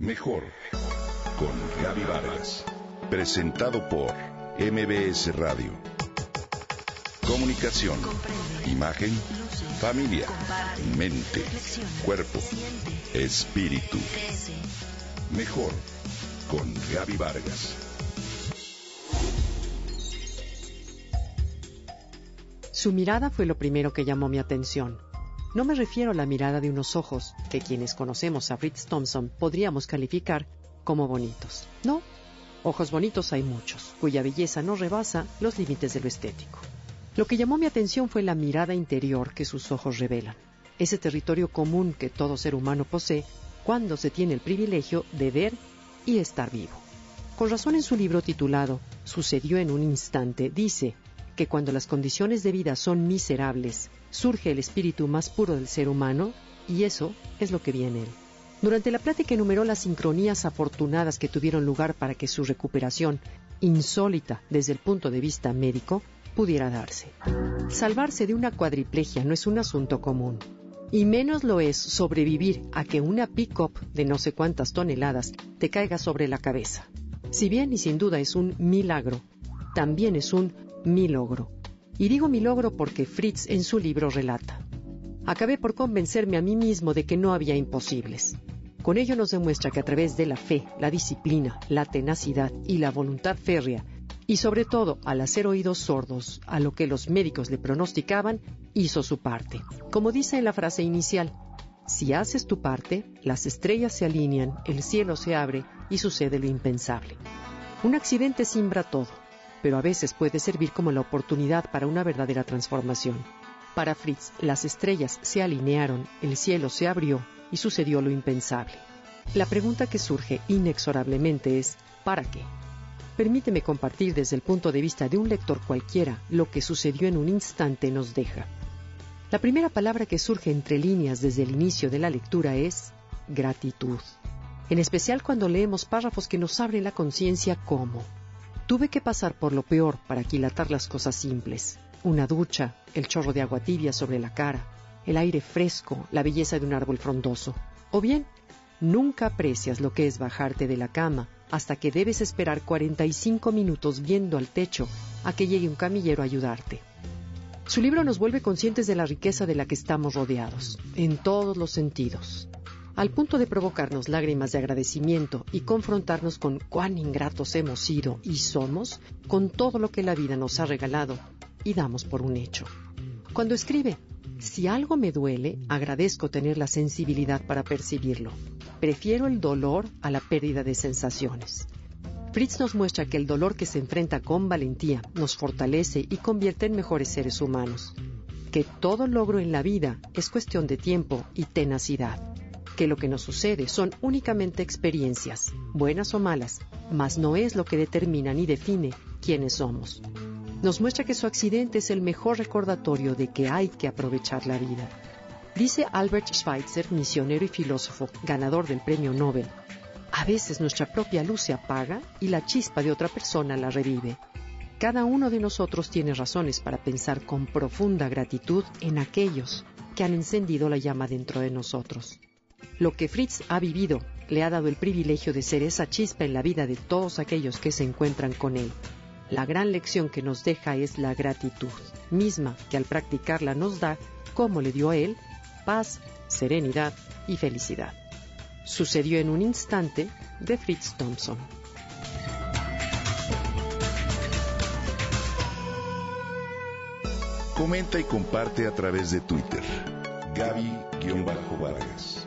Mejor con Gaby Vargas. Presentado por MBS Radio. Comunicación, imagen, familia, mente, cuerpo, espíritu. Mejor con Gaby Vargas. Su mirada fue lo primero que llamó mi atención. No me refiero a la mirada de unos ojos que quienes conocemos a Fritz Thompson podríamos calificar como bonitos. No, ojos bonitos hay muchos, cuya belleza no rebasa los límites de lo estético. Lo que llamó mi atención fue la mirada interior que sus ojos revelan, ese territorio común que todo ser humano posee cuando se tiene el privilegio de ver y estar vivo. Con razón en su libro titulado Sucedió en un instante, dice que cuando las condiciones de vida son miserables, surge el espíritu más puro del ser humano y eso es lo que vi en él. Durante la plática enumeró las sincronías afortunadas que tuvieron lugar para que su recuperación, insólita desde el punto de vista médico, pudiera darse. Salvarse de una cuadriplegia no es un asunto común, y menos lo es sobrevivir a que una pick-up de no sé cuántas toneladas te caiga sobre la cabeza. Si bien y sin duda es un milagro, también es un mi logro. Y digo mi logro porque Fritz en su libro relata. Acabé por convencerme a mí mismo de que no había imposibles. Con ello nos demuestra que a través de la fe, la disciplina, la tenacidad y la voluntad férrea, y sobre todo al hacer oídos sordos a lo que los médicos le pronosticaban, hizo su parte. Como dice en la frase inicial, si haces tu parte, las estrellas se alinean, el cielo se abre y sucede lo impensable. Un accidente simbra todo, pero a veces puede servir como la oportunidad para una verdadera transformación. Para Fritz, las estrellas se alinearon, el cielo se abrió y sucedió lo impensable. La pregunta que surge inexorablemente es ¿para qué? Permíteme compartir desde el punto de vista de un lector cualquiera lo que sucedió en un instante nos deja. La primera palabra que surge entre líneas desde el inicio de la lectura es gratitud. En especial cuando leemos párrafos que nos abren la conciencia como Tuve que pasar por lo peor para aquilatar las cosas simples. Una ducha, el chorro de agua tibia sobre la cara, el aire fresco, la belleza de un árbol frondoso. O bien, nunca aprecias lo que es bajarte de la cama hasta que debes esperar 45 minutos viendo al techo a que llegue un camillero a ayudarte. Su libro nos vuelve conscientes de la riqueza de la que estamos rodeados, en todos los sentidos al punto de provocarnos lágrimas de agradecimiento y confrontarnos con cuán ingratos hemos sido y somos con todo lo que la vida nos ha regalado y damos por un hecho. Cuando escribe, si algo me duele, agradezco tener la sensibilidad para percibirlo. Prefiero el dolor a la pérdida de sensaciones. Fritz nos muestra que el dolor que se enfrenta con valentía nos fortalece y convierte en mejores seres humanos. Que todo logro en la vida es cuestión de tiempo y tenacidad que lo que nos sucede son únicamente experiencias, buenas o malas, mas no es lo que determina ni define quiénes somos. Nos muestra que su accidente es el mejor recordatorio de que hay que aprovechar la vida. Dice Albert Schweitzer, misionero y filósofo, ganador del premio Nobel, a veces nuestra propia luz se apaga y la chispa de otra persona la revive. Cada uno de nosotros tiene razones para pensar con profunda gratitud en aquellos que han encendido la llama dentro de nosotros. Lo que Fritz ha vivido le ha dado el privilegio de ser esa chispa en la vida de todos aquellos que se encuentran con él. La gran lección que nos deja es la gratitud, misma que al practicarla nos da, como le dio a él, paz, serenidad y felicidad. Sucedió en un instante de Fritz Thompson. Comenta y comparte a través de Twitter. Gaby-Vargas.